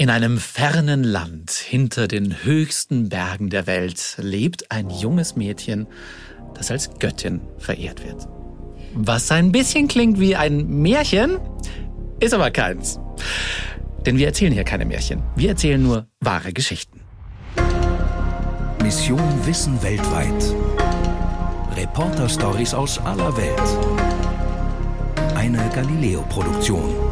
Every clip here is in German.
In einem fernen Land hinter den höchsten Bergen der Welt lebt ein junges Mädchen, das als Göttin verehrt wird. Was ein bisschen klingt wie ein Märchen, ist aber keins. Denn wir erzählen hier keine Märchen. Wir erzählen nur wahre Geschichten. Mission Wissen weltweit. Reporter-Stories aus aller Welt. Eine Galileo-Produktion.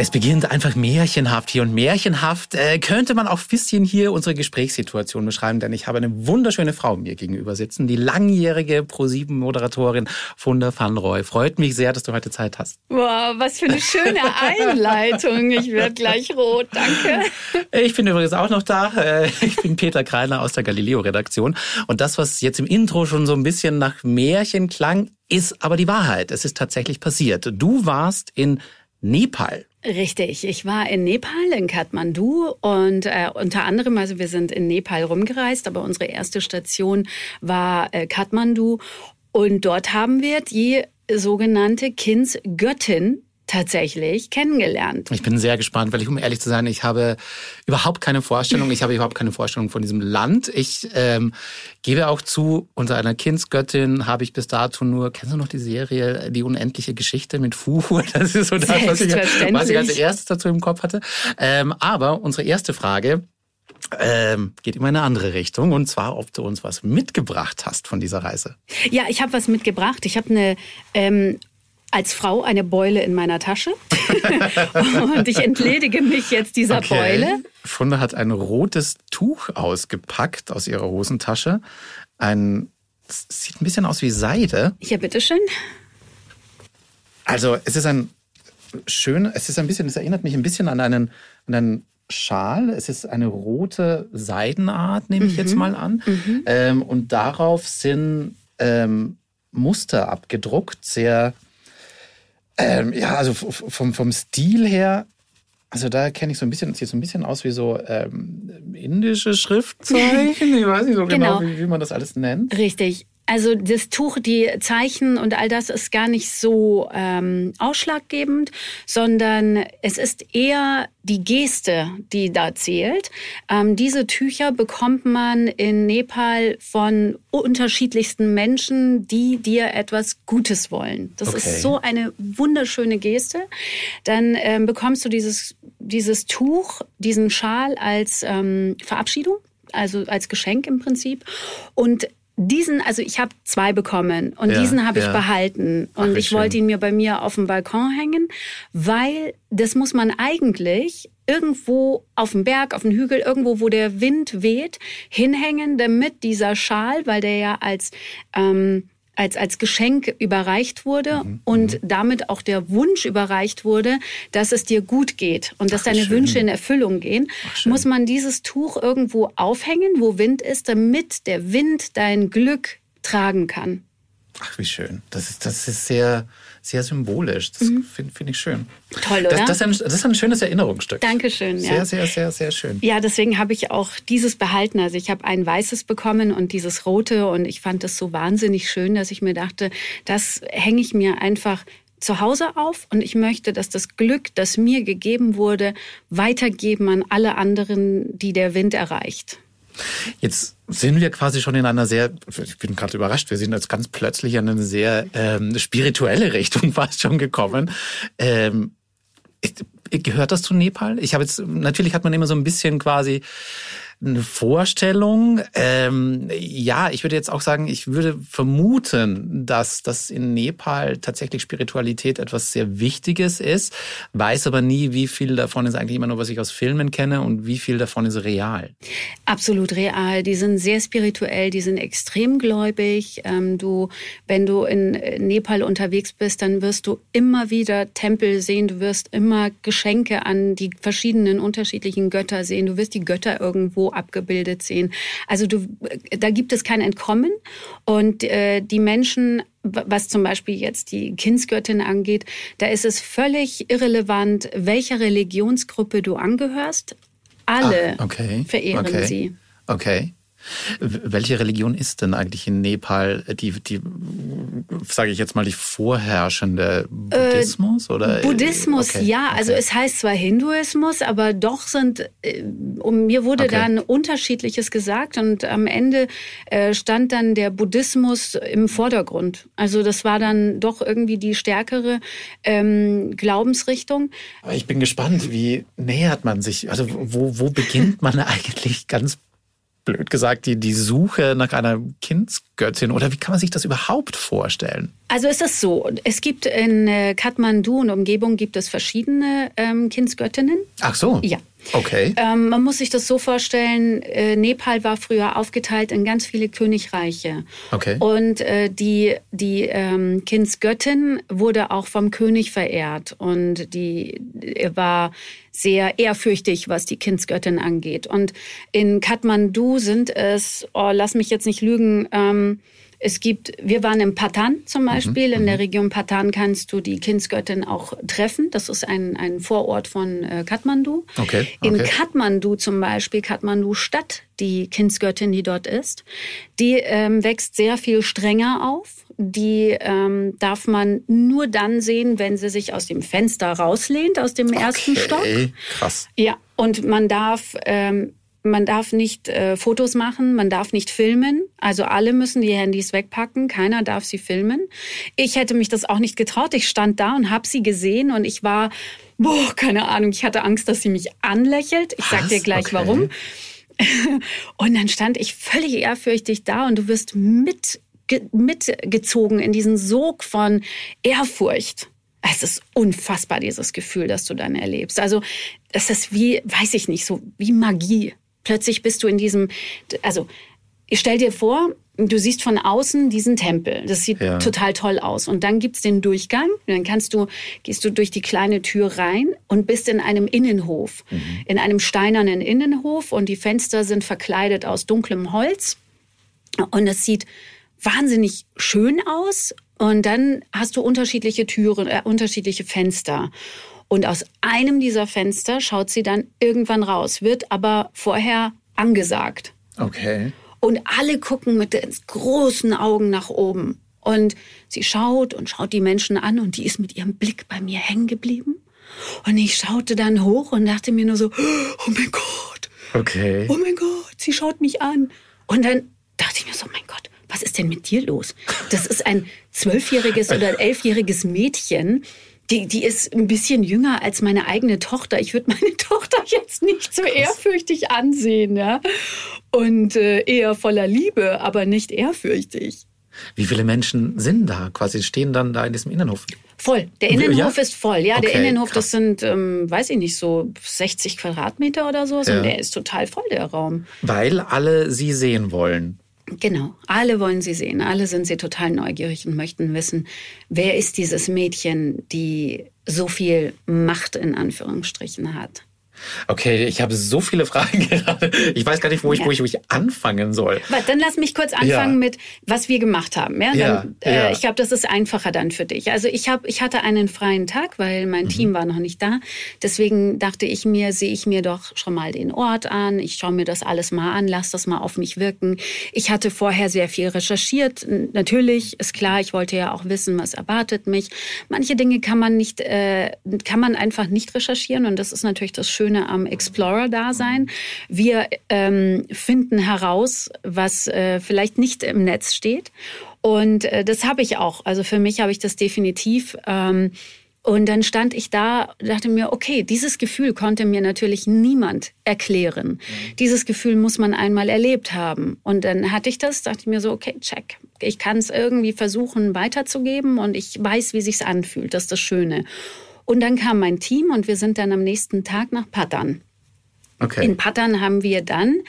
Es beginnt einfach märchenhaft hier und märchenhaft äh, könnte man auch ein bisschen hier unsere Gesprächssituation beschreiben, denn ich habe eine wunderschöne Frau mir gegenüber sitzen, die langjährige Pro7-Moderatorin Funda van Roy. Freut mich sehr, dass du heute Zeit hast. Wow, was für eine schöne Einleitung. Ich werde gleich rot, danke. Ich bin übrigens auch noch da. Äh, ich bin Peter Kreiner aus der Galileo-Redaktion. Und das, was jetzt im Intro schon so ein bisschen nach Märchen klang, ist aber die Wahrheit. Es ist tatsächlich passiert. Du warst in Nepal. Richtig, ich war in Nepal, in Kathmandu und äh, unter anderem, also wir sind in Nepal rumgereist, aber unsere erste Station war äh, Kathmandu. Und dort haben wir die sogenannte Kindsgöttin tatsächlich kennengelernt. Ich bin sehr gespannt, weil ich, um ehrlich zu sein, ich habe überhaupt keine Vorstellung. Ich habe überhaupt keine Vorstellung von diesem Land. Ich ähm, gebe auch zu, unter einer Kindsgöttin habe ich bis dato nur, kennst du noch die Serie Die unendliche Geschichte mit Fuhu? Das ist so das, was ich, was ich als erstes dazu im Kopf hatte. Ähm, aber unsere erste Frage, ähm, geht immer in eine andere Richtung und zwar, ob du uns was mitgebracht hast von dieser Reise. Ja, ich habe was mitgebracht. Ich habe eine ähm, als Frau eine Beule in meiner Tasche und ich entledige mich jetzt dieser okay. Beule. Funde hat ein rotes Tuch ausgepackt aus ihrer Hosentasche. Ein sieht ein bisschen aus wie Seide. Ja, bitteschön. Also es ist ein schön, es ist ein bisschen, es erinnert mich ein bisschen an einen, an einen Schal. Es ist eine rote Seidenart, nehme ich mhm. jetzt mal an. Mhm. Ähm, und darauf sind ähm, Muster abgedruckt, sehr ähm, ja, also vom, vom Stil her, also da kenne ich so ein bisschen, sieht so ein bisschen aus wie so ähm, indische Schriftzeichen. Ich weiß nicht so genau, genau wie, wie man das alles nennt. Richtig. Also das Tuch, die Zeichen und all das ist gar nicht so ähm, ausschlaggebend, sondern es ist eher die Geste, die da zählt. Ähm, diese Tücher bekommt man in Nepal von unterschiedlichsten Menschen, die dir etwas Gutes wollen. Das okay. ist so eine wunderschöne Geste. Dann ähm, bekommst du dieses, dieses Tuch, diesen Schal als ähm, Verabschiedung also als Geschenk im Prinzip. Und diesen, also ich habe zwei bekommen und ja, diesen habe ich ja. behalten und Ach, ich wollte ihn mir bei mir auf dem Balkon hängen, weil das muss man eigentlich irgendwo auf dem Berg, auf dem Hügel, irgendwo, wo der Wind weht, hinhängen, damit dieser Schal, weil der ja als ähm, als, als Geschenk überreicht wurde mhm. und mhm. damit auch der Wunsch überreicht wurde, dass es dir gut geht und dass Ach, deine schön. Wünsche in Erfüllung gehen, Ach, muss man dieses Tuch irgendwo aufhängen, wo Wind ist, damit der Wind dein Glück tragen kann. Ach, wie schön. Das ist, das ist sehr, sehr symbolisch. Das mhm. finde find ich schön. Toll, oder? Das, das, ist ein, das, ist ein, schönes Erinnerungsstück. Dankeschön. Sehr, ja. sehr, sehr, sehr schön. Ja, deswegen habe ich auch dieses behalten. Also ich habe ein weißes bekommen und dieses rote und ich fand das so wahnsinnig schön, dass ich mir dachte, das hänge ich mir einfach zu Hause auf und ich möchte, dass das Glück, das mir gegeben wurde, weitergeben an alle anderen, die der Wind erreicht. Jetzt sind wir quasi schon in einer sehr, ich bin gerade überrascht, wir sind jetzt ganz plötzlich in eine sehr ähm, spirituelle Richtung fast schon gekommen. Ähm, gehört das zu Nepal? Ich habe jetzt, natürlich hat man immer so ein bisschen quasi eine Vorstellung. Ähm, ja, ich würde jetzt auch sagen, ich würde vermuten, dass das in Nepal tatsächlich Spiritualität etwas sehr Wichtiges ist, weiß aber nie, wie viel davon ist eigentlich immer nur, was ich aus Filmen kenne und wie viel davon ist real. Absolut real. Die sind sehr spirituell, die sind extrem gläubig. Ähm, du, wenn du in Nepal unterwegs bist, dann wirst du immer wieder Tempel sehen, du wirst immer Geschenke an die verschiedenen unterschiedlichen Götter sehen, du wirst die Götter irgendwo abgebildet sehen. Also du, da gibt es kein Entkommen und äh, die Menschen was zum Beispiel jetzt die Kindsgöttin angeht, da ist es völlig irrelevant, welcher Religionsgruppe du angehörst. Alle Ach, okay, verehren okay, sie. Okay. Welche Religion ist denn eigentlich in Nepal die, die sage ich jetzt mal, die vorherrschende Buddhismus? Äh, oder? Buddhismus, okay. ja. Also okay. Also es heißt zwar Hinduismus, aber doch sind, äh, um, mir wurde okay. dann unterschiedliches gesagt und am Ende äh, stand dann der Buddhismus im Vordergrund. Also das war dann doch irgendwie die stärkere ähm, Glaubensrichtung. Aber ich bin gespannt, wie nähert man sich, also wo, wo beginnt man eigentlich ganz blöd gesagt, die, die Suche nach einer Kindsgöttin? Oder wie kann man sich das überhaupt vorstellen? Also es ist so, es gibt in äh, Kathmandu und Umgebung gibt es verschiedene ähm, Kindsgöttinnen. Ach so. Ja. Okay. Ähm, man muss sich das so vorstellen, äh, Nepal war früher aufgeteilt in ganz viele Königreiche. Okay. Und äh, die, die ähm, Kindsgöttin wurde auch vom König verehrt. Und die war sehr ehrfürchtig, was die Kindsgöttin angeht. Und in Kathmandu sind es, oh, lass mich jetzt nicht lügen, ähm, es gibt, wir waren in Patan zum mhm, Beispiel. Mhm. In der. Region Patan kannst du die Kindsgöttin auch treffen. Das ist ein, ein Vorort von äh, Kathmandu. Okay, okay. In Kathmandu zum Beispiel, Kathmandu Stadt, die Kindsgöttin, die dort ist, die ähm, wächst sehr viel strenger auf. Die ähm, darf man nur dann sehen, wenn sie sich aus dem Fenster rauslehnt, aus dem ersten okay, Stock. Krass. Ja, und man darf ähm, man darf nicht äh, Fotos machen, man darf nicht filmen. Also alle müssen die Handys wegpacken, keiner darf sie filmen. Ich hätte mich das auch nicht getraut. Ich stand da und habe sie gesehen und ich war, boah, keine Ahnung, ich hatte Angst, dass sie mich anlächelt. Ich sag dir gleich okay. warum. und dann stand ich völlig ehrfürchtig da und du wirst mit, mitgezogen in diesen Sog von Ehrfurcht. Es ist unfassbar, dieses Gefühl, das du dann erlebst. Also, es ist wie, weiß ich nicht, so wie Magie. Plötzlich bist du in diesem, also ich stell dir vor, du siehst von außen diesen Tempel. Das sieht ja. total toll aus. Und dann gibt's den Durchgang. Dann kannst du, gehst du durch die kleine Tür rein und bist in einem Innenhof. Mhm. In einem steinernen Innenhof. Und die Fenster sind verkleidet aus dunklem Holz. Und es sieht wahnsinnig schön aus. Und dann hast du unterschiedliche Türen, äh, unterschiedliche Fenster. Und aus einem dieser Fenster schaut sie dann irgendwann raus, wird aber vorher angesagt. Okay. Und alle gucken mit großen Augen nach oben. Und sie schaut und schaut die Menschen an und die ist mit ihrem Blick bei mir hängen geblieben. Und ich schaute dann hoch und dachte mir nur so, oh mein Gott. Okay. Oh mein Gott, sie schaut mich an. Und dann dachte ich mir so, mein Gott, was ist denn mit dir los? Das ist ein zwölfjähriges oder elfjähriges Mädchen, die, die ist ein bisschen jünger als meine eigene Tochter. Ich würde meine Tochter jetzt nicht so ehrfürchtig ansehen, ja. Und äh, eher voller Liebe, aber nicht ehrfürchtig. Wie viele Menschen sind da? Quasi stehen dann da in diesem Innenhof? Voll. Der Innenhof ja? ist voll. Ja, okay, der Innenhof, krass. das sind, ähm, weiß ich nicht, so 60 Quadratmeter oder so. Ja. Und der ist total voll, der Raum. Weil alle sie sehen wollen. Genau, alle wollen sie sehen, alle sind sie total neugierig und möchten wissen, wer ist dieses Mädchen, die so viel Macht in Anführungsstrichen hat. Okay, ich habe so viele Fragen gerade. Ich weiß gar nicht, wo ich, ja. wo ich, wo ich anfangen soll. Aber dann lass mich kurz anfangen ja. mit, was wir gemacht haben. Ja, dann, äh, ich glaube, das ist einfacher dann für dich. Also ich habe, ich hatte einen freien Tag, weil mein mhm. Team war noch nicht da. Deswegen dachte ich mir, sehe ich mir doch schon mal den Ort an. Ich schaue mir das alles mal an, lass das mal auf mich wirken. Ich hatte vorher sehr viel recherchiert. Natürlich ist klar, ich wollte ja auch wissen, was erwartet mich. Manche Dinge kann man nicht, äh, kann man einfach nicht recherchieren und das ist natürlich das Schöne Schöne am Explorer-Dasein. Wir ähm, finden heraus, was äh, vielleicht nicht im Netz steht. Und äh, das habe ich auch. Also für mich habe ich das definitiv. Ähm, und dann stand ich da dachte mir, okay, dieses Gefühl konnte mir natürlich niemand erklären. Mhm. Dieses Gefühl muss man einmal erlebt haben. Und dann hatte ich das, dachte ich mir so, okay, check. Ich kann es irgendwie versuchen weiterzugeben und ich weiß, wie sich's anfühlt. Das ist das Schöne. Und dann kam mein Team und wir sind dann am nächsten Tag nach Patan. Okay. In Patan haben wir dann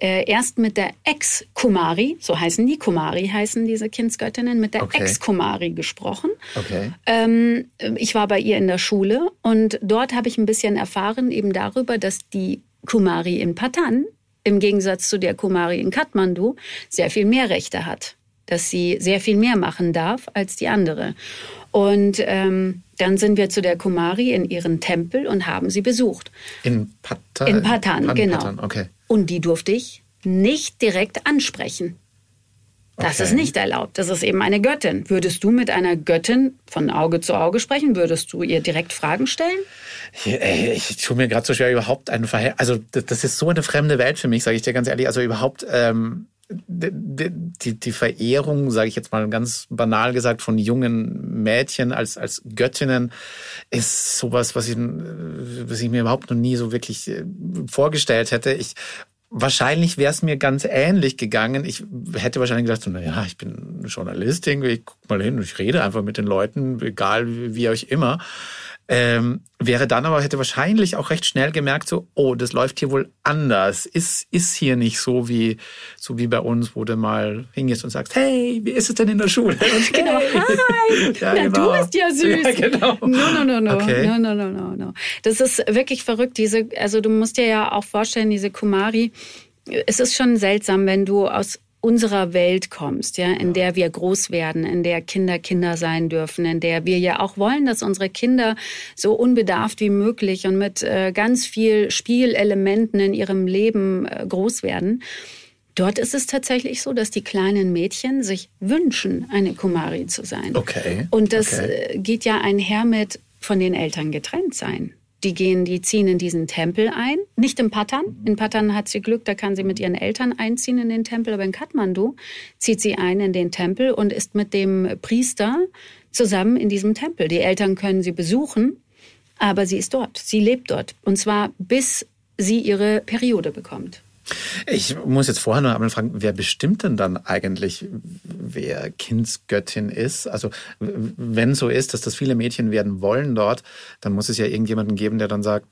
äh, erst mit der Ex-Kumari, so heißen die, Kumari heißen diese Kindsgöttinnen, mit der okay. Ex-Kumari gesprochen. Okay. Ähm, ich war bei ihr in der Schule und dort habe ich ein bisschen erfahren eben darüber, dass die Kumari in Patan im Gegensatz zu der Kumari in Kathmandu sehr viel mehr Rechte hat. Dass sie sehr viel mehr machen darf als die andere. Und ähm, dann sind wir zu der Kumari in ihren Tempel und haben sie besucht. In Patan? In Patan, genau. Patan, okay. Und die durfte ich nicht direkt ansprechen. Das Okay. ist nicht erlaubt. Das ist eben eine Göttin. Würdest du mit einer Göttin von Auge zu Auge sprechen? Würdest du ihr direkt Fragen stellen? Ich, ich tue mir gerade so schwer, überhaupt ein Verhältnis. Also, das, das ist so eine fremde Welt für mich, sage ich dir ganz ehrlich. Also, überhaupt ähm, die, die, die Verehrung, sage ich jetzt mal ganz banal gesagt, von jungen Mädchen als, als Göttinnen ist sowas, was ich, was ich mir überhaupt noch nie so wirklich äh, vorgestellt hätte. Ich Wahrscheinlich wäre es mir ganz ähnlich gegangen. Ich hätte wahrscheinlich gedacht, so, naja, ich bin Journalistin, ich guck mal hin, ich rede einfach mit den Leuten, egal wie, wie euch immer. Ähm, wäre dann aber, hätte wahrscheinlich auch recht schnell gemerkt, so, oh, das läuft hier wohl anders. Ist, ist hier nicht so wie, so wie bei uns, wo du mal hingehst und sagst, hey, wie ist es denn in der Schule? Und, Genau. hey. Hi. Ja, Na, genau. du bist ja süß. Ja, genau. No, no, no, no. Okay. No, no, no, no, no. Das ist wirklich verrückt. Diese, also du musst dir ja auch vorstellen, diese Kumari, es ist schon seltsam, wenn du aus unserer Welt kommst, ja, in der wir groß werden, in der Kinder Kinder sein dürfen, in der wir ja auch wollen, dass unsere Kinder so unbedarft wie möglich und mit äh, ganz viel Spielelementen in ihrem Leben äh, groß werden. Dort ist es tatsächlich so, dass die kleinen Mädchen sich wünschen, eine Kumari zu sein. Okay, Und das okay. äh, geht ja einher mit von den Eltern getrennt sein. Die gehen, die ziehen in diesen Tempel ein. Nicht in Patan. In Patan hat sie Glück, da kann sie mit ihren Eltern einziehen in den Tempel. Aber in Kathmandu zieht sie ein in den Tempel und ist mit dem Priester zusammen in diesem Tempel. Die Eltern können sie besuchen, aber sie ist dort. Sie lebt dort. Und zwar bis sie ihre Periode bekommt. Ich muss jetzt vorher noch einmal fragen, wer bestimmt denn dann eigentlich, wer Kindsgöttin ist? Also wenn so ist, dass das viele Mädchen werden wollen dort, dann muss es ja irgendjemanden geben, der dann sagt,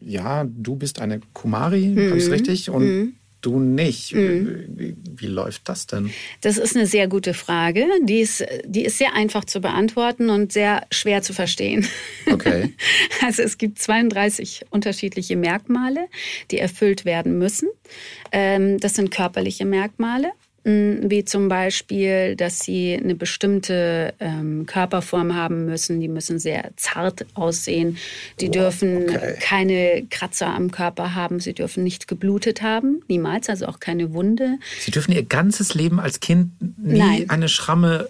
ja, du bist eine Kumari, habe ich richtig? Und du nicht. Wie, wie läuft das denn? Das ist eine sehr gute Frage. Die ist, die ist sehr einfach zu beantworten und sehr schwer zu verstehen. Okay. Also es gibt 32 unterschiedliche Merkmale, die erfüllt werden müssen. Ähm, Das sind körperliche Merkmale, wie zum Beispiel, dass sie eine bestimmte ähm, Körperform haben müssen. Die müssen sehr zart aussehen. Die dürfen okay. keine Kratzer am Körper haben. Sie dürfen nicht geblutet haben, niemals, also auch keine Wunde. Sie dürfen ihr ganzes Leben als Kind nie Nein. eine Schramme.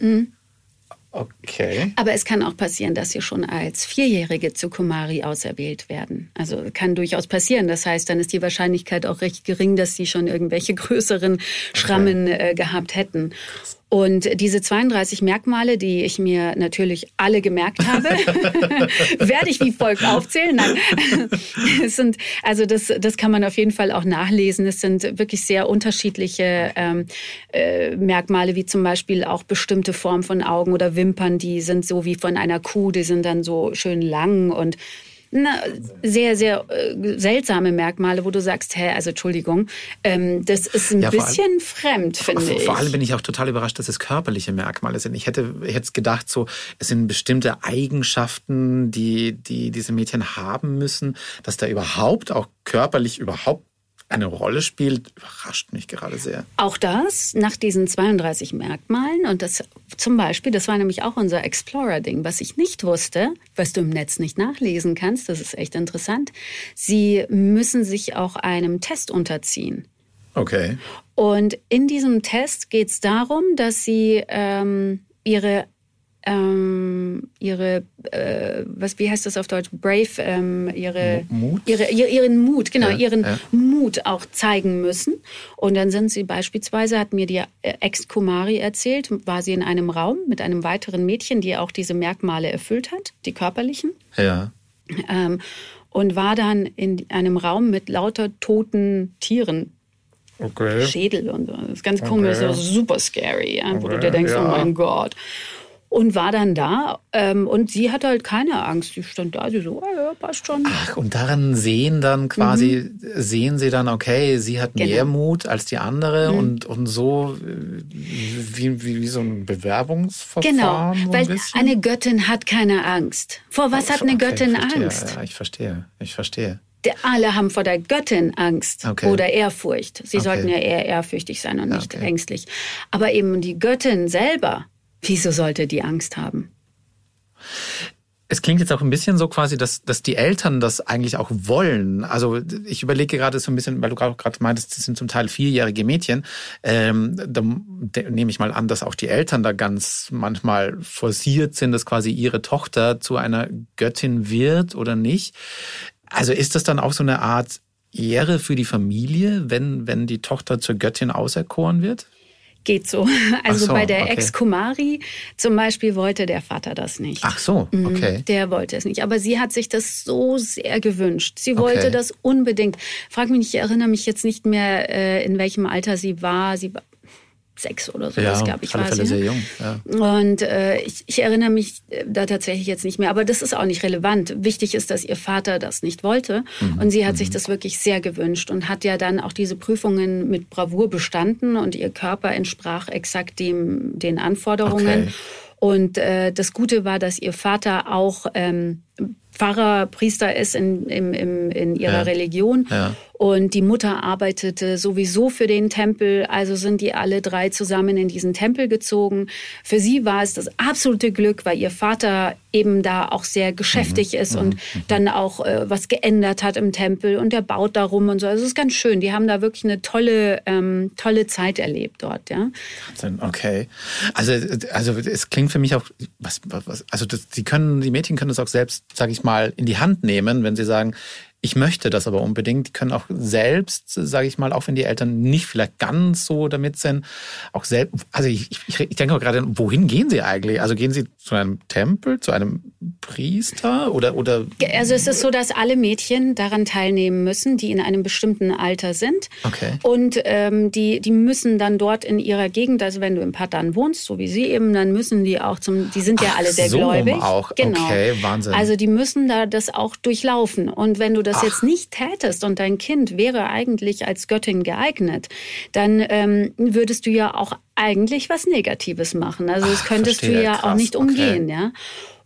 Okay. Aber es kann auch passieren, dass sie schon als Vierjährige zu Kumari auserwählt werden. Also kann durchaus passieren. Das heißt, dann ist die Wahrscheinlichkeit auch recht gering, dass sie schon irgendwelche größeren Schrammen äh, gehabt hätten. Und diese 32 Merkmale, die ich mir natürlich alle gemerkt habe, werde ich wie folgt aufzählen. Nein, es sind, also das, das kann man auf jeden Fall auch nachlesen. Es sind wirklich sehr unterschiedliche ähm, äh, Merkmale, wie zum Beispiel auch bestimmte Formen von Augen oder Wimpern, die sind so wie von einer Kuh, die sind dann so schön lang und na, sehr, sehr äh, seltsame Merkmale, wo du sagst, hä, also Entschuldigung, ähm, das ist ein Ja, vor allem- bisschen fremd, finde Vor, ich. vor allem bin ich auch total überrascht, dass es körperliche Merkmale sind. Ich hätte jetzt gedacht, so es sind bestimmte Eigenschaften, die, die diese Mädchen haben müssen, dass da überhaupt auch körperlich überhaupt eine Rolle spielt, überrascht mich gerade sehr. Auch das nach diesen 32 Merkmalen und das zum Beispiel, das war nämlich auch unser Explorer-Ding, was ich nicht wusste, was du im Netz nicht nachlesen kannst, das ist echt interessant. Sie müssen sich auch einem Test unterziehen. Okay. Und in diesem Test geht es darum, dass sie ähm, ihre ähm, ihre äh, was wie heißt das auf Deutsch brave ähm, ihre, Mut? ihre ihre ihren Mut genau Ja, ihren ja. Mut auch zeigen müssen und dann sind sie beispielsweise hat mir die äh, Ex Kumari erzählt war sie in einem Raum mit einem weiteren Mädchen die auch diese Merkmale erfüllt hat die körperlichen Ja. ähm, und war dann in einem Raum mit lauter toten Tieren Okay. Schädel und so. Das ist ganz komisch, Okay. so super scary, ja, wo du dir denkst, ja. oh mein Gott. Und war dann da ähm, und sie hatte halt keine Angst. Sie stand da, sie so, oh, ja, passt schon. Ach, und daran sehen dann quasi, sehen sie dann, okay, sie hat Genau. mehr Mut als die andere und, und so äh, wie, wie, wie so ein Bewerbungsverfahren. Genau, so weil ein bisschen? eine Göttin hat keine Angst. Vor was hat eine Okay, Göttin verstehe, Angst? Ja, ich verstehe, ich verstehe. Der- Alle haben vor der Göttin Angst Okay. oder Ehrfurcht. Sie Okay. sollten ja eher ehrfürchtig sein und nicht ängstlich. Aber eben die Göttin selber, wieso sollte die Angst haben? es klingt jetzt auch ein bisschen so quasi, dass, dass die Eltern das eigentlich auch wollen. Also ich überlege gerade so ein bisschen, weil du gerade meintest, das sind zum Teil vierjährige Mädchen. Ähm, da, nehme ich mal an, dass auch die Eltern da ganz manchmal forciert sind, dass quasi ihre Tochter zu einer Göttin wird oder nicht. Also ist das dann auch so eine Art Ehre für die Familie, wenn, wenn die Tochter zur Göttin auserkoren wird? Geht so. Also so, bei der okay. Ex-Kumari zum Beispiel wollte der Vater das nicht. Ach so, mhm, okay. Der wollte es nicht. Aber sie hat sich das so sehr gewünscht. Sie wollte okay. das unbedingt. Frag mich nicht, ich erinnere mich jetzt nicht mehr, äh, in welchem Alter sie war. Sie war sechs oder so, ja, das glaube ich war sie. sehr jung. Ja. Und äh, ich, ich, erinnere mich äh, da tatsächlich jetzt nicht mehr, aber das ist auch nicht relevant. Wichtig ist, dass ihr Vater das nicht wollte mhm. und sie hat mhm. sich das wirklich sehr gewünscht und hat ja dann auch diese Prüfungen mit Bravour bestanden und ihr Körper entsprach exakt dem den Anforderungen. Okay. Und äh, das Gute war, dass ihr Vater auch ähm, Pfarrer, Priester ist in, in, in ihrer ja. Religion. Ja. Und die Mutter arbeitete sowieso für den Tempel, also sind die alle drei zusammen in diesen Tempel gezogen. Für sie war es das absolute Glück, weil ihr Vater eben da auch sehr geschäftig mhm. ist und mhm. dann auch äh, was geändert hat im Tempel und der baut da rum und so. Also es ist ganz schön. Die haben da wirklich eine tolle, ähm, tolle Zeit erlebt dort, ja. Okay. Also, also es klingt für mich auch, was, was also das, die können, die Mädchen können das auch selbst, sage ich mal, in die Hand nehmen, wenn sie sagen, ich möchte das aber unbedingt. Die können auch selbst, sage ich mal, auch wenn die Eltern nicht vielleicht ganz so damit sind, auch selbst, also ich, ich, ich denke auch gerade, wohin gehen sie eigentlich? Also gehen sie zu einem Tempel, zu einem Priester oder, oder? Also es ist so, dass alle Mädchen daran teilnehmen müssen, die in einem bestimmten Alter sind. Okay. Und ähm, die, die müssen dann dort in ihrer Gegend, also wenn du im Patan wohnst, so wie sie eben, dann müssen die auch zum, die sind ja Ach, alle sehr so gläubig. auch, genau. okay, Wahnsinn. Also die müssen da das auch durchlaufen. Und wenn du das das Ach. jetzt nicht tätest und dein Kind wäre eigentlich als Göttin geeignet, dann ähm, würdest du ja auch eigentlich was Negatives machen. Also das könntest verstehe, du ja krass, auch nicht umgehen, okay. ja.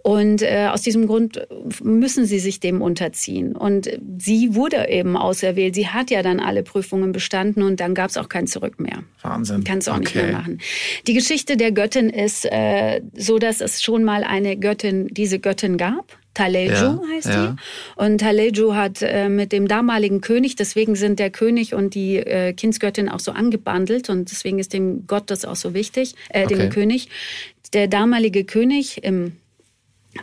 Und äh, aus diesem Grund müssen sie sich dem unterziehen. Und sie wurde eben auserwählt. Sie hat ja dann alle Prüfungen bestanden und dann gab es auch kein Zurück mehr. Wahnsinn. Kannst du auch okay. nicht mehr machen. Die Geschichte der Göttin ist äh, so, dass es schon mal eine Göttin, diese Göttin gab. Taleju ja, heißt ja. die. Und Taleju hat äh, mit dem damaligen König, deswegen sind der König und die äh, Kindsgöttin auch so angebandelt und deswegen ist dem Gott das auch so wichtig, äh, okay. dem König. Der damalige König im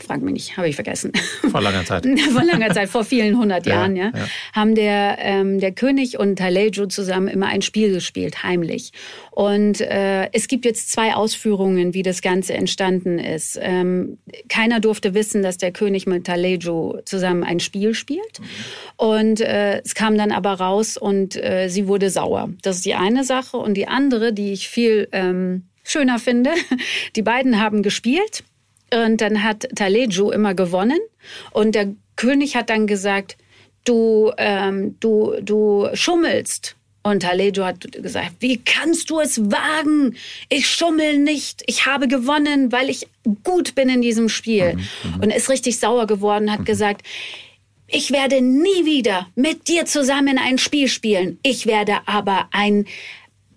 frag mich nicht, habe ich vergessen. Vor langer Zeit. vor langer Zeit, vor vielen hundert ja, Jahren, ja, ja, haben der, ähm, der König und Taleju zusammen immer ein Spiel gespielt, heimlich. Und äh, es gibt jetzt zwei Ausführungen, wie das Ganze entstanden ist. Ähm, keiner durfte wissen, dass der König mit Taleju zusammen ein Spiel spielt. Mhm. Und äh, es kam dann aber raus und äh, sie wurde sauer. Das ist die eine Sache. Und die andere, die ich viel ähm, schöner finde, die beiden haben gespielt und dann hat Taleju immer gewonnen. Und der König hat dann gesagt, du, ähm, du, du schummelst. Und Talejo hat gesagt, wie kannst du es wagen? Ich schummel nicht. Ich habe gewonnen, weil ich gut bin in diesem Spiel. Mhm, mhm. und ist richtig sauer geworden, hat mhm. gesagt, ich werde nie wieder mit dir zusammen ein Spiel spielen. Ich werde aber ein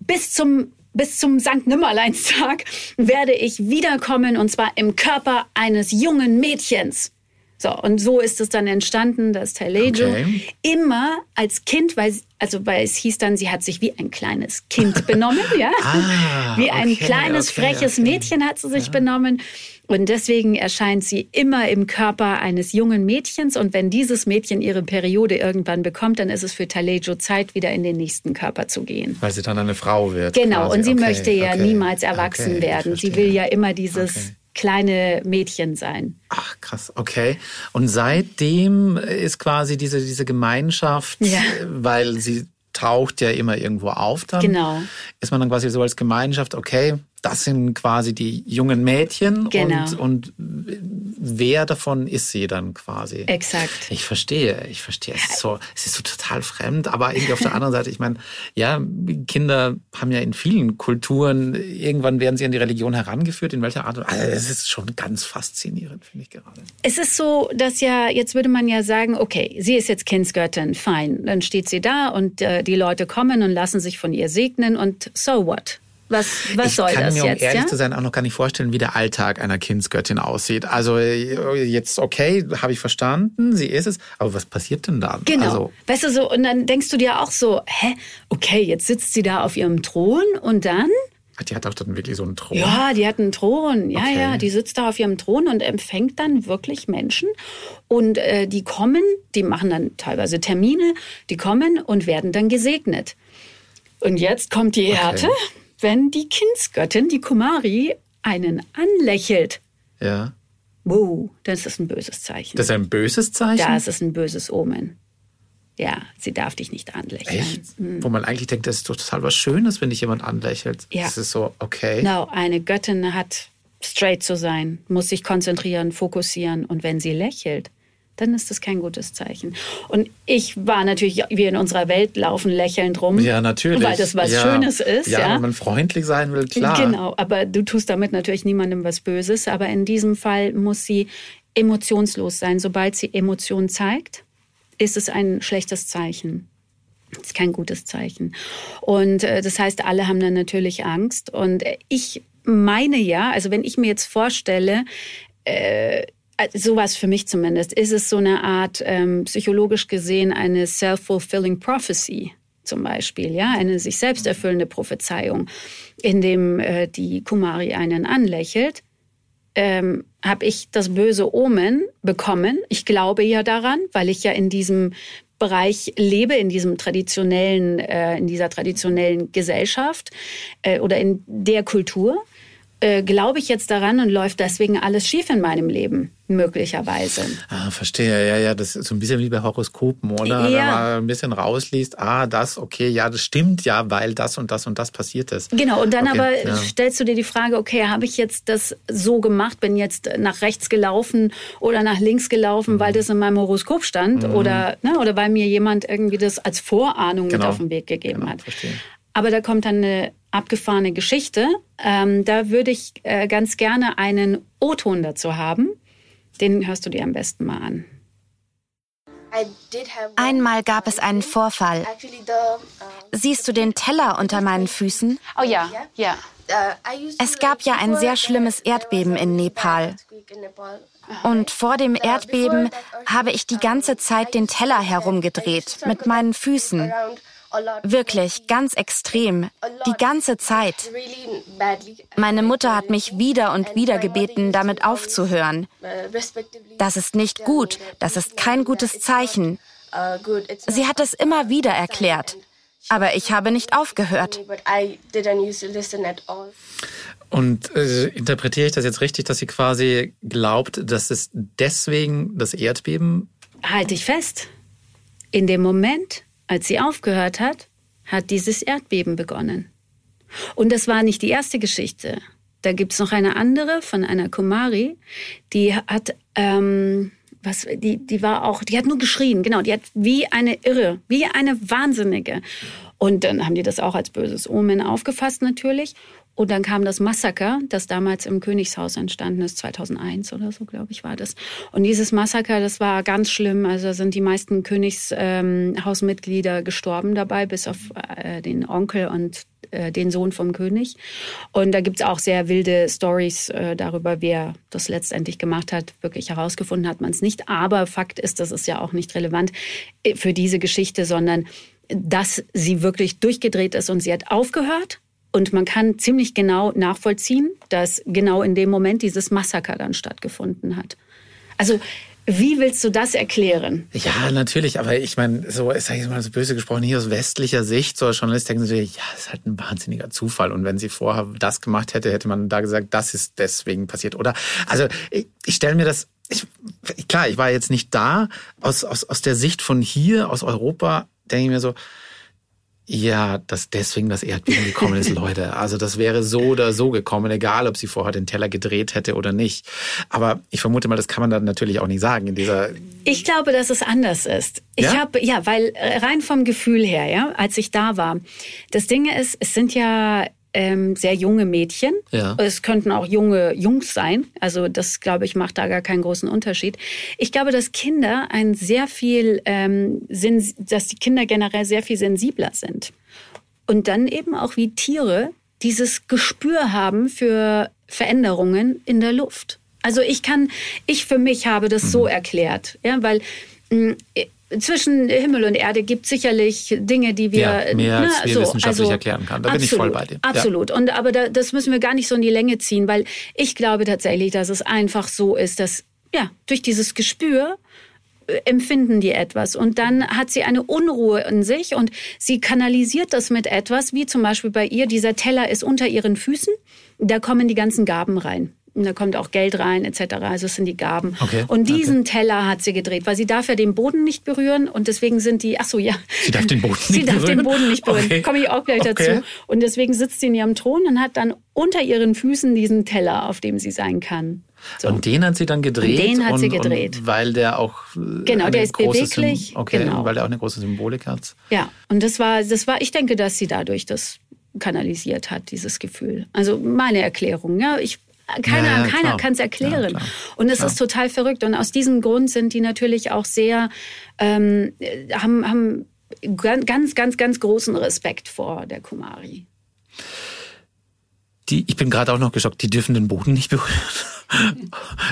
bis zum bis zum Sankt Nimmerleinstag werde ich wiederkommen und zwar im Körper eines jungen Mädchens. So, und so ist es dann entstanden, dass Talejo okay. immer als Kind, weil, also weil es hieß dann, sie hat sich wie ein kleines Kind benommen, ja. ah, wie ein okay, kleines, okay, freches Mädchen hat sie sich ja. benommen. Und deswegen erscheint sie immer im Körper eines jungen Mädchens. Und wenn dieses Mädchen ihre Periode irgendwann bekommt, dann ist es für Talejo Zeit, wieder in den nächsten Körper zu gehen. Weil sie dann eine Frau wird. Genau, quasi. und sie möchte ja niemals erwachsen werden. Sie will ja immer dieses kleine Mädchen sein. Ach, krass, okay. Und seitdem ist quasi diese, diese Gemeinschaft, ja. weil sie taucht ja immer irgendwo auf dann. Genau. Ist man dann quasi so als Gemeinschaft, okay, das sind quasi die jungen Mädchen genau. und, und wer davon ist sie dann quasi? Exakt. Ich verstehe, ich verstehe. Es ist so, es ist so total fremd, aber irgendwie auf der anderen Seite, ich meine, ja, Kinder haben ja in vielen Kulturen, irgendwann werden sie an die Religion herangeführt, in welcher Art und Weise. Also es ist schon ganz faszinierend, finde ich gerade. Es ist so, dass ja, jetzt würde man ja sagen, okay, sie ist jetzt Kindsgöttin, fein. Dann steht sie da und äh, die Leute kommen und lassen sich von ihr segnen und so what? Was, was ich soll kann das mir, um jetzt? ehrlich ja? zu sein, auch noch gar nicht vorstellen, wie der Alltag einer Kindsgöttin aussieht. Also jetzt, okay, habe ich verstanden, sie ist es, aber was passiert denn da? Genau. Also, weißt du so, und dann denkst du dir auch so, hä, okay, jetzt sitzt sie da auf ihrem Thron und dann? die hat auch dann wirklich so einen Thron. Ja, die hat einen Thron. Ja, Okay. ja, die sitzt da auf ihrem Thron und empfängt dann wirklich Menschen. Und äh, die kommen, die machen dann teilweise Termine, die kommen und werden dann gesegnet. Und jetzt kommt die Härte, wenn die Kindsgöttin, die Kumari, einen anlächelt. ja. Wow, das ist ein böses Zeichen. Das ist ein böses Zeichen? Das ist ein böses Omen. Ja, sie darf dich nicht anlächeln. Echt? Wo man eigentlich denkt, das ist doch total was Schönes, wenn dich jemand anlächelt. Ja. Das ist so, okay. Genau, eine Göttin hat straight zu sein, muss sich konzentrieren, fokussieren und wenn sie lächelt, dann ist das kein gutes Zeichen. Und ich war natürlich, wir in unserer Welt laufen lächelnd rum. Ja, natürlich. Weil das was ja. Schönes ist. Ja, Ja, wenn man freundlich sein will, klar. Genau, aber du tust damit natürlich niemandem was Böses. Aber in diesem Fall muss sie emotionslos sein. Sobald sie Emotionen zeigt, ist es ein schlechtes Zeichen. Das ist kein gutes Zeichen. Und äh, das heißt, alle haben dann natürlich Angst. Und äh, ich meine ja, also wenn ich mir jetzt vorstelle, äh, sowas für mich zumindest, ist es so eine Art, ähm, psychologisch gesehen, eine self-fulfilling prophecy zum Beispiel, ja, eine sich selbst erfüllende Prophezeiung, in dem äh, die Kumari einen anlächelt, ähm, habe ich das böse Omen bekommen. Ich glaube ja daran, weil ich ja in diesem Bereich lebe, in diesem traditionellen, äh, in dieser traditionellen Gesellschaft äh, oder in der Kultur. Äh, glaube ich jetzt daran und läuft deswegen alles schief in meinem Leben, möglicherweise. Ah, verstehe, ja, ja, das ist so ein bisschen wie bei Horoskopen, oder? Wenn Ja. man ein bisschen rausliest, ah, das, okay, ja, das stimmt ja, weil das und das und das passiert ist. Genau, und dann Okay, aber ja. stellst du dir die Frage, okay, habe ich jetzt das so gemacht, bin jetzt nach rechts gelaufen oder nach links gelaufen, Mhm. weil das in meinem Horoskop stand oder, ne, oder weil mir jemand irgendwie das als Vorahnung Genau. mit auf den Weg gegeben Genau, hat. verstehe. Aber da kommt dann eine abgefahrene Geschichte. Ähm, da würde ich äh, ganz gerne einen O-Ton dazu haben. Den hörst du dir am besten mal an. Einmal gab es einen Vorfall. Siehst du den Teller unter meinen Füßen? Oh ja, ja. Es gab ja ein sehr schlimmes Erdbeben in Nepal. Und vor dem Erdbeben habe ich die ganze Zeit den Teller herumgedreht mit meinen Füßen. Wirklich, ganz extrem. Die ganze Zeit. Meine Mutter hat mich wieder und wieder gebeten, damit aufzuhören. Das ist nicht gut. Das ist kein gutes Zeichen. Sie hat es immer wieder erklärt. Aber ich habe nicht aufgehört. Und äh, interpretiere ich das jetzt richtig, dass sie quasi glaubt, dass es deswegen das Erdbeben Halt dich fest. In dem Moment, als sie aufgehört hat, hat dieses Erdbeben begonnen. Und das war nicht die erste Geschichte. Da gibt's noch eine andere von einer Kumari, die hat, ähm, was, die, die war auch, die hat nur geschrien, genau, die hat wie eine Irre, wie eine Wahnsinnige. Und dann haben die das auch als böses Omen aufgefasst natürlich. Und dann kam das Massaker, das damals im Königshaus entstanden ist, 2001 oder so, glaube ich, war das. Und dieses Massaker, das war ganz schlimm. Also sind die meisten Königshausmitglieder gestorben dabei, bis auf äh, den Onkel und äh, den Sohn vom König. Und da gibt's auch sehr wilde Stories äh, darüber, wer das letztendlich gemacht hat. Wirklich herausgefunden hat man es nicht. Aber Fakt ist, das ist ja auch nicht relevant äh, für diese Geschichte, sondern dass sie wirklich durchgedreht ist und sie hat aufgehört. Und man kann ziemlich genau nachvollziehen, dass genau in dem Moment dieses Massaker dann stattgefunden hat. Also, wie willst du das erklären? Ja, natürlich, aber ich meine, so, sag ich mal so böse gesprochen, hier aus westlicher Sicht, so als Journalist denken sie, ja, das ist halt ein wahnsinniger Zufall. Und wenn sie vorher das gemacht hätte, hätte man da gesagt, das ist deswegen passiert. Oder, also, ich, ich stelle mir das, ich, klar, ich war jetzt nicht da, aus, aus, aus der Sicht von hier, aus Europa, denke ich mir so, ja, dass deswegen das Erdbeben gekommen ist, Leute. Also das wäre so oder so gekommen, egal ob sie vorher den Teller gedreht hätte oder nicht. Aber ich vermute mal, das kann man dann natürlich auch nicht sagen in dieser. Ich glaube, dass es anders ist. Ich Ja? habe ja, weil äh, rein vom Gefühl her, ja, als ich da war, das Ding ist, es sind ja ähm, sehr junge Mädchen. Ja. Es könnten auch junge Jungs sein. Also das, glaube ich, macht da gar keinen großen Unterschied. Ich glaube, dass Kinder ein sehr viel, ähm, sens- dass die Kinder generell sehr viel sensibler sind. Und dann eben auch wie Tiere dieses Gespür haben für Veränderungen in der Luft. Also ich kann, ich für mich habe das so erklärt, ja, weil mh, zwischen Himmel und Erde gibt sicherlich Dinge, die wir Ja, mehr als na, wir so, wissenschaftlich also, erklären kann. Da bin ich absolut, voll bei dir. Ja. Absolut. Und aber da, das müssen wir gar nicht so in die Länge ziehen, weil ich glaube tatsächlich, dass es einfach so ist, dass ja durch dieses Gespür äh, empfinden die etwas und dann hat sie eine Unruhe in sich und sie kanalisiert das mit etwas, wie zum Beispiel bei ihr, dieser Teller ist unter ihren Füßen, da kommen die ganzen Gaben rein. Und da kommt auch Geld rein, etc. Also es sind die Gaben. Okay, Und diesen Teller hat sie gedreht, weil sie darf ja den Boden nicht berühren und deswegen sind die, ach so, ja. Sie darf den Boden Sie nicht darf berühren? den Boden nicht berühren. Okay. Komme ich auch gleich Okay. dazu. Und deswegen sitzt sie in ihrem Thron und hat dann unter ihren Füßen diesen Teller, auf dem sie sein kann. So. Und den hat sie dann gedreht. Den hat und, sie gedreht. Und weil der auch äh, Genau, eine der ist beweglich, Sym okay, genau. und weil der auch eine große Symbolik hat. Ja, und das war, das war, ich denke, dass sie dadurch das kanalisiert hat, dieses Gefühl. Also meine Erklärung, ja. Ich, keiner Ja, ja, keiner kann es erklären. Ja, und es ist total verrückt. Und aus diesem Grund sind die natürlich auch sehr, ähm, haben, haben ganz, ganz, ganz großen Respekt vor der Kumari. Die, ich bin gerade auch noch geschockt, die dürfen den Boden nicht berühren.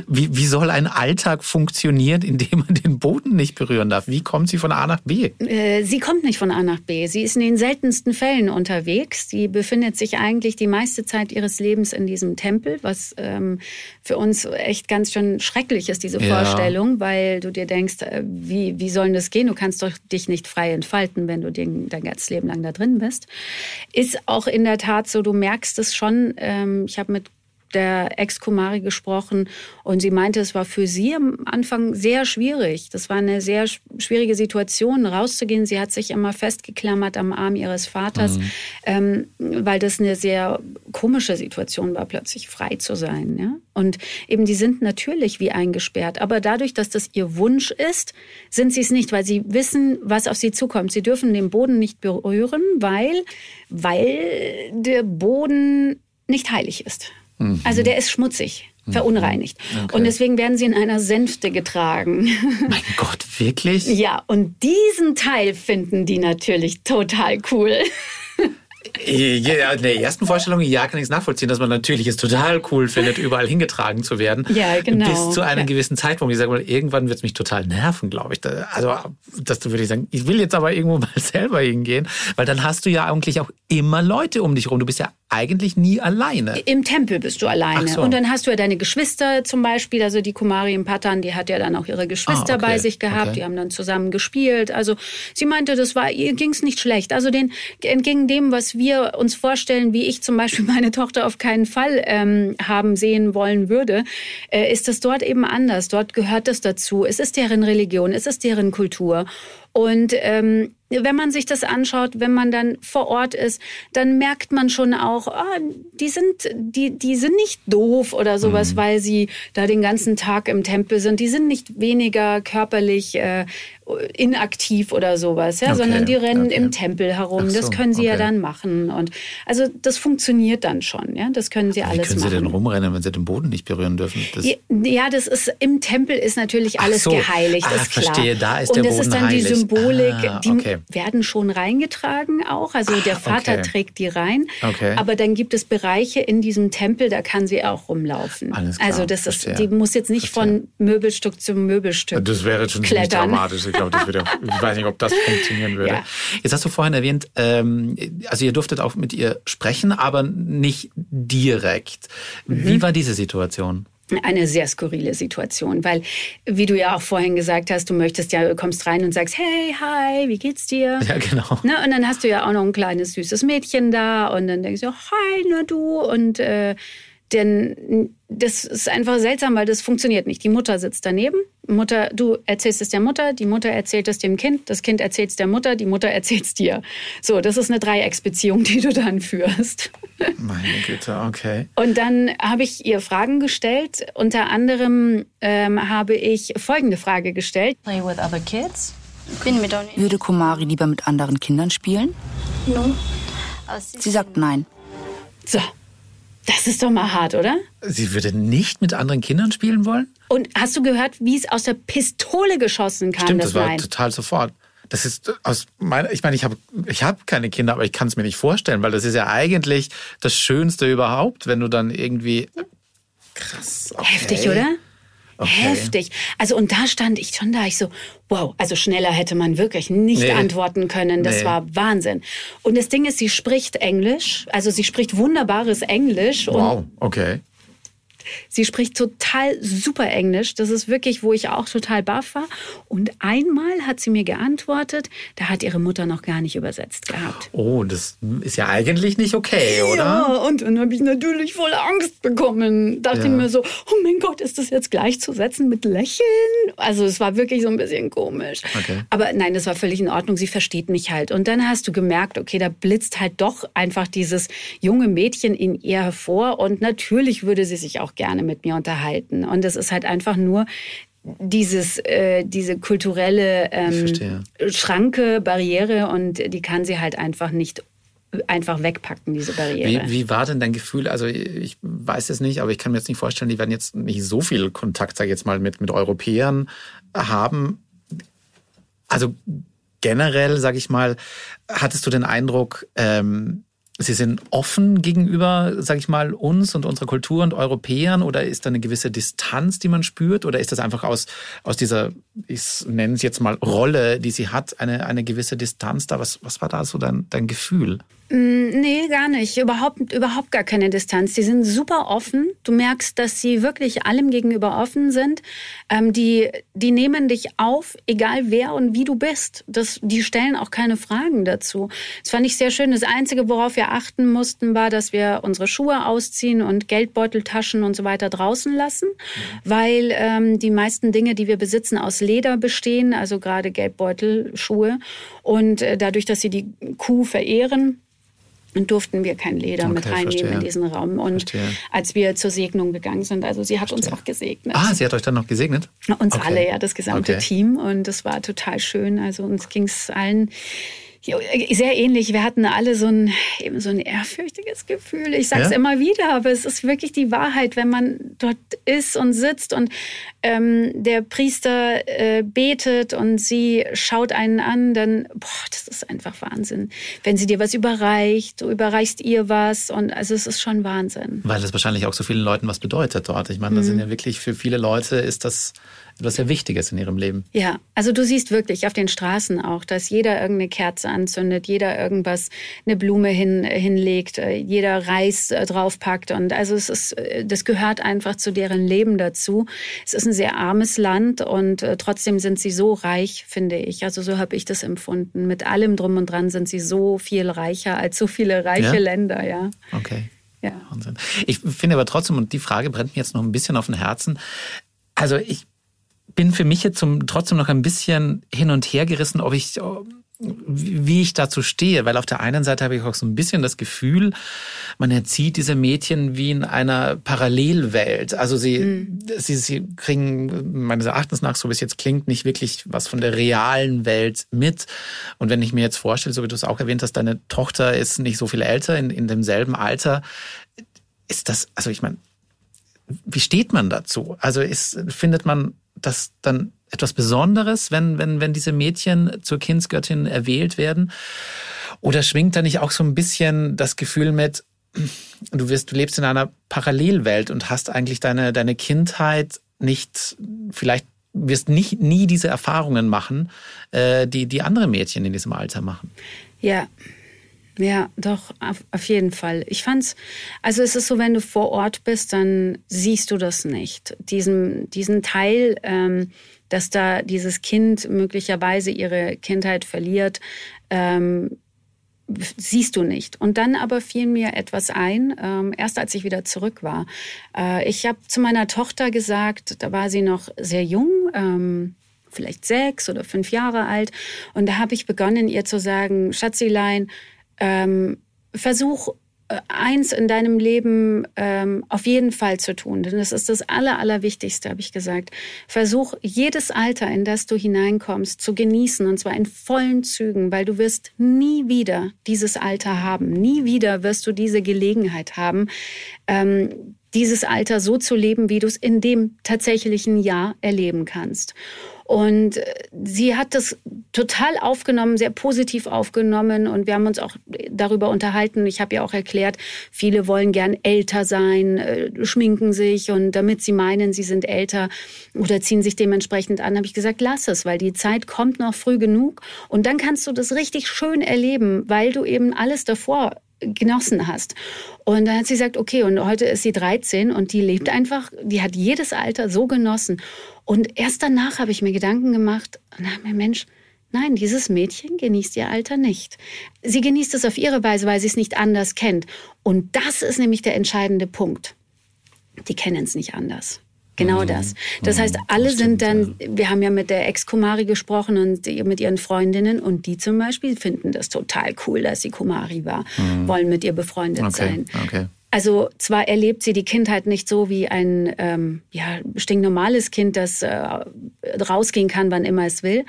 Wie, wie soll ein Alltag funktionieren, in dem man den Boden nicht berühren darf? Wie kommt sie von A nach B? Äh, Sie kommt nicht von A nach B. Sie ist in den seltensten Fällen unterwegs. Sie befindet sich eigentlich die meiste Zeit ihres Lebens in diesem Tempel, was ähm, für uns echt ganz schön schrecklich ist, diese Ja. Vorstellung, weil du dir denkst, äh, wie, wie soll das gehen? Du kannst doch dich nicht frei entfalten, wenn du den, dein ganzes Leben lang da drin bist. Ist auch in der Tat so, du merkst es schon. Ähm, ich habe mit der Ex-Kumari gesprochen und sie meinte, es war für sie am Anfang sehr schwierig. Das war eine sehr sch- schwierige Situation, rauszugehen. Sie hat sich immer festgeklammert am Arm ihres Vaters, ähm, weil das eine sehr komische Situation war, plötzlich frei zu sein. Ja? Und eben, die sind natürlich wie eingesperrt. Aber dadurch, dass das ihr Wunsch ist, sind sie es nicht, weil sie wissen, was auf sie zukommt. Sie dürfen den Boden nicht berühren, weil, weil der Boden nicht heilig ist. Also der ist schmutzig, verunreinigt. Und deswegen werden sie in einer Sänfte getragen. Mein Gott, wirklich? ja, und diesen Teil finden die natürlich total cool. Ja, in der ersten Vorstellung, ja, kann ich es nachvollziehen, dass man natürlich es total cool findet, überall hingetragen zu werden. Ja, genau. Bis zu einem Ja. gewissen Zeitpunkt. Ich sage mal, irgendwann wird es mich total nerven, glaube ich. Also, das würde ich sagen, ich will jetzt aber irgendwo mal selber hingehen, weil dann hast du ja eigentlich auch immer Leute um dich rum. Du bist ja eigentlich nie alleine. Im Tempel bist du alleine. So. Und dann hast du ja deine Geschwister zum Beispiel, also die Kumari im Patan, die hat ja dann auch ihre Geschwister Ah, okay. bei sich gehabt, Okay. die haben dann zusammen gespielt. Also sie meinte, das war, ihr ging's nicht schlecht. Also den, entgegen dem, was wir uns vorstellen, wie ich zum Beispiel meine Tochter auf keinen Fall ähm, haben sehen wollen würde, äh, ist das dort eben anders. Dort gehört das dazu. Es ist deren Religion, es ist deren Kultur. Und ähm, wenn man sich das anschaut, wenn man dann vor Ort ist, dann merkt man schon auch, ah, die sind, die, die sind nicht doof oder sowas, Mhm. weil sie da den ganzen Tag im Tempel sind. Die sind nicht weniger körperlich äh, inaktiv oder sowas, ja, Okay, sondern die rennen okay. im Tempel herum. So, das können sie ja okay. dann machen. Und also das funktioniert dann schon, ja. Das können sie Wie alles können sie machen. denn rumrennen, wenn sie den Boden nicht berühren dürfen? Das, Ja, Ja, das ist im Tempel ist natürlich alles so. geheiligt, Ah, ist klar. verstehe, da ist Und der das Boden ist dann die heilig. Symbolik, Ah, die. Werden schon reingetragen auch. Also der Vater okay. trägt die rein. Okay. Aber dann gibt es Bereiche in diesem Tempel, da kann sie auch rumlaufen. Alles klar, also das ist, verstehe. die muss jetzt nicht von Möbelstück zu Möbelstück. Das wäre schon ziemlich dramatisch. Ich glaube, das würde, ich weiß nicht, ob das funktionieren würde. Ja. Jetzt hast du vorhin erwähnt, ähm, also ihr durftet auch mit ihr sprechen, aber nicht direkt. Mhm. Wie war diese Situation? Eine sehr skurrile Situation, weil, wie du ja auch vorhin gesagt hast, du möchtest ja, du kommst rein und sagst, hey, hi, wie geht's dir? Ja, genau. Ne, und dann hast du ja auch noch ein kleines süßes Mädchen da und dann denkst du, hi, na du und äh, denn das ist einfach seltsam, weil das funktioniert nicht. Die Mutter sitzt daneben. Mutter, du erzählst es der Mutter, die Mutter erzählt es dem Kind, das Kind erzählt es der Mutter, die Mutter erzählt es dir. So, das ist eine Dreiecksbeziehung, die du dann führst. Meine Güte, okay. Und dann habe ich ihr Fragen gestellt. Unter anderem ähm, habe ich folgende Frage gestellt. Play with other kids? Würde Kumari lieber mit anderen Kindern spielen? Sie sagt nein. So, das ist doch mal hart, oder? Sie würde nicht mit anderen Kindern spielen wollen? Und hast du gehört, wie es aus der Pistole geschossen kam, Stimmt, das das war Nein? total sofort. Das ist aus meiner, ich meine, ich habe ich hab keine Kinder, aber ich kann es mir nicht vorstellen, weil das ist ja eigentlich das Schönste überhaupt, wenn du dann irgendwie krass. Okay. Heftig, oder? Okay. Heftig. Also und da stand ich schon da, ich so, wow, also schneller hätte man wirklich nicht nee. antworten können. Das nee. war Wahnsinn. Und das Ding ist, sie spricht Englisch, also sie spricht wunderbares Englisch. Wow, okay. Sie spricht total super Englisch. Das ist wirklich, wo ich auch total baff war. Und einmal hat sie mir geantwortet, da hat ihre Mutter noch gar nicht übersetzt gehabt. Oh, das ist ja eigentlich nicht okay, oder? Ja, und dann habe ich natürlich voll Angst bekommen. Dachte ja. mir so, oh mein Gott, ist das jetzt gleichzusetzen mit Lächeln? Also es war wirklich so ein bisschen komisch. Okay. Aber nein, das war völlig in Ordnung. Sie versteht mich halt. Und dann hast du gemerkt, okay, da blitzt halt doch einfach dieses junge Mädchen in ihr hervor. Und natürlich würde sie sich auch gerne mit mir unterhalten. Und es ist halt einfach nur dieses, äh, diese kulturelle ähm, Schranke, Barriere und die kann sie halt einfach nicht einfach wegpacken, diese Barriere. Wie, wie war denn dein Gefühl? Also ich weiß es nicht, aber ich kann mir jetzt nicht vorstellen, die werden jetzt nicht so viel Kontakt, sag ich jetzt mal, mit, mit Europäern haben. Also generell, sag ich mal, hattest du den Eindruck, ähm, Sie sind offen gegenüber, sag ich mal, uns und unserer Kultur und Europäern oder ist da eine gewisse Distanz, die man spürt oder ist das einfach aus, aus dieser, ich nenne es jetzt mal Rolle, die sie hat, eine, eine gewisse Distanz da? Was, was war da so dein, dein Gefühl? Mm, nee, gar nicht. Überhaupt, überhaupt gar keine Distanz. Die sind super offen. Du merkst, dass sie wirklich allem gegenüber offen sind. Ähm, die, die nehmen dich auf, egal wer und wie du bist. Das, die stellen auch keine Fragen dazu. Das fand ich sehr schön. Das Einzige, worauf wir achten mussten, war, dass wir unsere Schuhe ausziehen und Geldbeuteltaschen und so weiter draußen lassen, mhm. weil ähm, die meisten Dinge, die wir besitzen, aus Leder bestehen, also gerade Geldbeutel, Schuhe. Und äh, dadurch, dass sie die Kuh verehren, und durften wir kein Leder okay, mit reinnehmen verstehe. in diesen Raum. Und verstehe. als wir zur Segnung gegangen sind, also sie hat verstehe. uns auch gesegnet. Ah, sie hat euch dann noch gesegnet? Uns okay. alle, ja, das gesamte okay. Team. Und das war total schön. Also uns ging es allen sehr ähnlich. Wir hatten alle so ein, eben so ein ehrfürchtiges Gefühl. Ich sage es ja? immer wieder, aber es ist wirklich die Wahrheit, wenn man dort ist und sitzt und ähm, der Priester äh, betet und sie schaut einen an, dann, boah, das ist einfach Wahnsinn. Wenn sie dir was überreicht, du überreichst ihr was und also es ist schon Wahnsinn. Weil das wahrscheinlich auch so vielen Leuten was bedeutet dort. Ich meine, das mhm. sind ja wirklich für viele Leute ist das etwas sehr Wichtiges in ihrem Leben. Ja, also du siehst wirklich auf den Straßen auch, dass jeder irgendeine Kerze anzündet, jeder irgendwas, eine Blume hin, hinlegt, äh, jeder Reis äh, draufpackt. Und also es ist, äh, das gehört einfach zu deren Leben dazu. Es ist ein sehr armes Land und trotzdem sind sie so reich, finde ich. Also so habe ich das empfunden. Mit allem drum und dran sind sie so viel reicher als so viele reiche ja? Länder, ja. Okay. Ja. Wahnsinn. Ich finde aber trotzdem, und die Frage brennt mir jetzt noch ein bisschen auf dem Herzen. Also ich bin für mich jetzt zum, trotzdem noch ein bisschen hin und her gerissen, ob ich, wie ich dazu stehe, weil auf der einen Seite habe ich auch so ein bisschen das Gefühl, man erzieht diese Mädchen wie in einer Parallelwelt. Also sie, mhm. sie, sie kriegen meines Erachtens nach, so wie es jetzt klingt, nicht wirklich was von der realen Welt mit. Und wenn ich mir jetzt vorstelle, so wie du es auch erwähnt hast, deine Tochter ist nicht so viel älter, in, in demselben Alter, ist das, also ich meine, wie steht man dazu? Also ist, findet man das dann etwas Besonderes, wenn, wenn, wenn diese Mädchen zur Kindsgöttin erwählt werden? Oder schwingt da nicht auch so ein bisschen das Gefühl mit, du wirst, du lebst in einer Parallelwelt und hast eigentlich deine, deine Kindheit nicht, vielleicht wirst nicht nie diese Erfahrungen machen, äh, die, die andere Mädchen in diesem Alter machen. Ja, ja, doch, auf, auf jeden Fall. Ich fand's, also es ist so, wenn du vor Ort bist, dann siehst du das nicht. Diesen, diesen Teil, ähm, dass da dieses Kind möglicherweise ihre Kindheit verliert, ähm, siehst du nicht. Und dann aber fiel mir etwas ein, ähm, erst als ich wieder zurück war. Äh, ich habe zu meiner Tochter gesagt, da war sie noch sehr jung, ähm, vielleicht sechs oder fünf Jahre alt. Und da habe ich begonnen, ihr zu sagen, Schatzilein, ähm, versuch äh, eins in deinem Leben ähm, auf jeden Fall zu tun, denn das ist das Aller, Allerwichtigste, habe ich gesagt. Versuch jedes Alter, in das du hineinkommst, zu genießen und zwar in vollen Zügen, weil du wirst nie wieder dieses Alter haben, nie wieder wirst du diese Gelegenheit haben, ähm, dieses Alter so zu leben, wie du es in dem tatsächlichen Jahr erleben kannst. Und äh, sie hat das total aufgenommen, sehr positiv aufgenommen. Und wir haben uns auch darüber unterhalten. Ich habe ja auch erklärt, viele wollen gern älter sein, äh, schminken sich und damit sie meinen, sie sind älter oder ziehen sich dementsprechend an, habe ich gesagt, lass es, weil die Zeit kommt noch früh genug. Und dann kannst du das richtig schön erleben, weil du eben alles davor genossen hast. Und dann hat sie gesagt, okay, und heute ist sie 13 und die lebt einfach, die hat jedes Alter so genossen. Und erst danach habe ich mir Gedanken gemacht und habe mir, Mensch, nein, dieses Mädchen genießt ihr Alter nicht. Sie genießt es auf ihre Weise, weil sie es nicht anders kennt. Und das ist nämlich der entscheidende Punkt. Die kennen es nicht anders. Genau mhm. das. Das heißt, alle das sind dann, ja. wir haben ja mit der Ex-Kumari gesprochen und mit ihren Freundinnen und die zum Beispiel finden das total cool, dass sie Kumari war, mhm. wollen mit ihr befreundet okay. sein. Okay. Also zwar erlebt sie die Kindheit nicht so wie ein ähm, ja, stinknormales Kind, das äh, rausgehen kann, wann immer es will,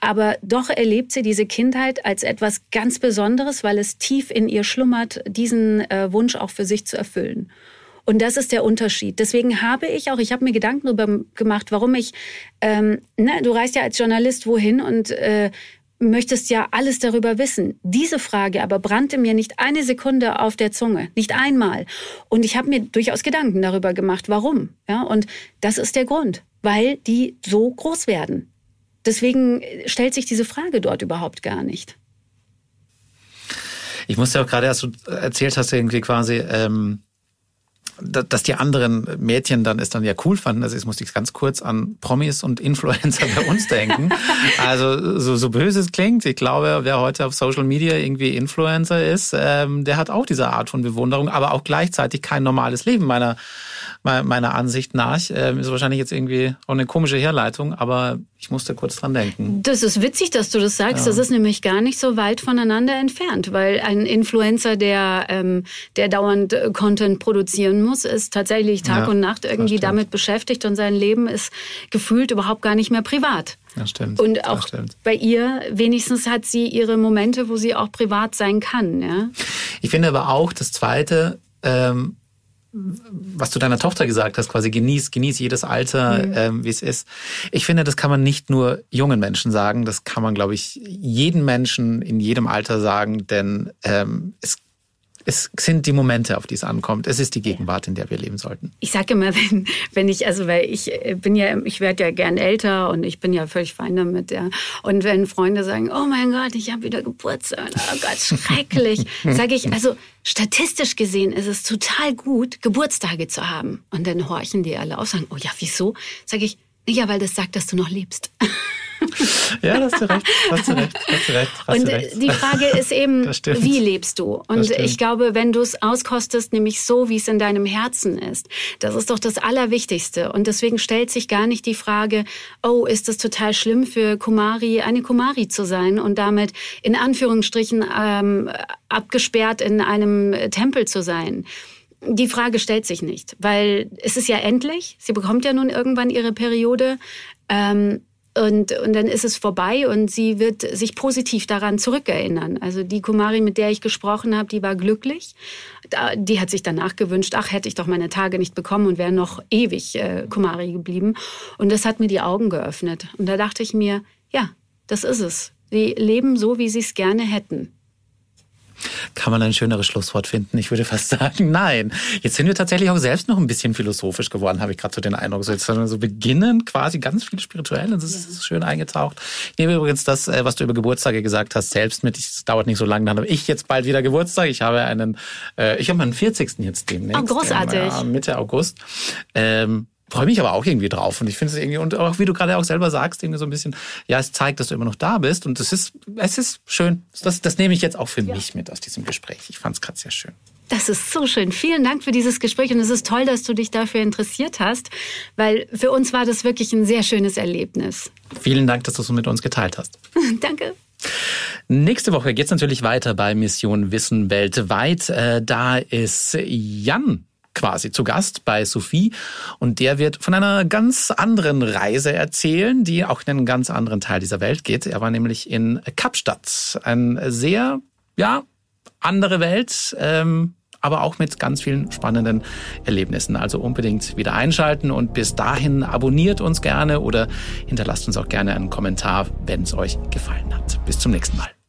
aber doch erlebt sie diese Kindheit als etwas ganz Besonderes, weil es tief in ihr schlummert, diesen äh, Wunsch auch für sich zu erfüllen. Und das ist der Unterschied. Deswegen habe ich auch, ich habe mir Gedanken darüber gemacht, warum ich, ähm, ne, du reist ja als Journalist wohin und äh, möchtest ja alles darüber wissen. Diese Frage aber brannte mir nicht eine Sekunde auf der Zunge, nicht einmal. Und ich habe mir durchaus Gedanken darüber gemacht, warum. Ja, und das ist der Grund, weil die so groß werden. Deswegen stellt sich diese Frage dort überhaupt gar nicht. Ich musste auch gerade, als du erzählt hast, irgendwie quasi, ähm, dass die anderen Mädchen dann es dann ja cool fanden. Also jetzt musste ich ganz kurz an Promis und Influencer bei uns denken. Also so, so böse es klingt, ich glaube, wer heute auf Social Media irgendwie Influencer ist, ähm, der hat auch diese Art von Bewunderung, aber auch gleichzeitig kein normales Leben meiner meiner Ansicht nach. Ähm, ist wahrscheinlich jetzt irgendwie auch eine komische Herleitung, aber ich musste kurz dran denken. Das ist witzig, dass du das sagst. Ja. Das ist nämlich gar nicht so weit voneinander entfernt, weil ein Influencer, der, ähm, der dauernd äh, Content produzieren muss, ist tatsächlich Tag ja, und Nacht irgendwie damit beschäftigt und sein Leben ist gefühlt überhaupt gar nicht mehr privat. Das stimmt. Und auch stimmt. bei ihr, wenigstens hat sie ihre Momente, wo sie auch privat sein kann. Ja? Ich finde aber auch, das Zweite, ähm, was du deiner Tochter gesagt hast, quasi genieß, genieß jedes Alter, mhm. ähm, wie es ist. Ich finde, das kann man nicht nur jungen Menschen sagen, das kann man, glaube ich, jeden Menschen in jedem Alter sagen, denn ähm, es es sind die Momente, auf die es ankommt. Es ist die Gegenwart, in der wir leben sollten. Ich sage immer, wenn, wenn ich, also weil ich äh, bin ja, ich werde ja gern älter und ich bin ja völlig fein damit, ja. Und wenn Freunde sagen, oh mein Gott, ich habe wieder Geburtstag, oh Gott, schrecklich, sage ich, also statistisch gesehen ist es total gut, Geburtstage zu haben. Und dann horchen die alle auf, sagen, oh ja, wieso? Sage ich, ja, weil das sagt, dass du noch lebst. ja, da hast du recht. Hast du recht, hast du recht hast und du recht. die Frage ist eben, wie lebst du? Und ich glaube, wenn du es auskostest, nämlich so, wie es in deinem Herzen ist, das ist doch das Allerwichtigste. Und deswegen stellt sich gar nicht die Frage, oh, ist es total schlimm für Kumari, eine Kumari zu sein und damit in Anführungsstrichen ähm, abgesperrt in einem Tempel zu sein. Die Frage stellt sich nicht, weil es ist ja endlich. Sie bekommt ja nun irgendwann ihre Periode. Ähm, und, und dann ist es vorbei und sie wird sich positiv daran zurückerinnern. Also die Kumari, mit der ich gesprochen habe, die war glücklich. Die hat sich danach gewünscht, ach, hätte ich doch meine Tage nicht bekommen und wäre noch ewig äh, Kumari geblieben. Und das hat mir die Augen geöffnet. Und da dachte ich mir, ja, das ist es. Sie leben so, wie sie es gerne hätten. Kann man ein schöneres Schlusswort finden? Ich würde fast sagen, nein. Jetzt sind wir tatsächlich auch selbst noch ein bisschen philosophisch geworden, habe ich gerade so den Eindruck. So jetzt so beginnen quasi ganz viel spirituell und das ist schön eingetaucht. Ich nehme übrigens das, äh, was du über Geburtstage gesagt hast, selbst mit. Es dauert nicht so lange, dann habe ich jetzt bald wieder Geburtstag. Ich habe einen, äh, ich habe meinen 40. jetzt demnächst. Oh, großartig. Im, äh, Mitte August. Ähm, freue mich aber auch irgendwie drauf und ich finde es irgendwie und auch wie du gerade auch selber sagst irgendwie so ein bisschen ja es zeigt dass du immer noch da bist und es ist es ist schön das, das nehme ich jetzt auch für ja. mich mit aus diesem Gespräch ich fand es gerade sehr schön das ist so schön. Vielen Dank für dieses Gespräch und es ist toll, dass du dich dafür interessiert hast, weil für uns war das wirklich ein sehr schönes Erlebnis. Vielen Dank, dass du es mit uns geteilt hast. Danke. Nächste Woche geht es natürlich weiter bei Mission Wissen weltweit. Äh, da ist Jan quasi zu Gast bei Sophie und der wird von einer ganz anderen Reise erzählen, die auch in einen ganz anderen Teil dieser Welt geht. Er war nämlich in Kapstadt, ein sehr, ja, andere Welt, ähm, aber auch mit ganz vielen spannenden Erlebnissen. Also unbedingt wieder einschalten und bis dahin abonniert uns gerne oder hinterlasst uns auch gerne einen Kommentar, wenn es euch gefallen hat. Bis zum nächsten Mal.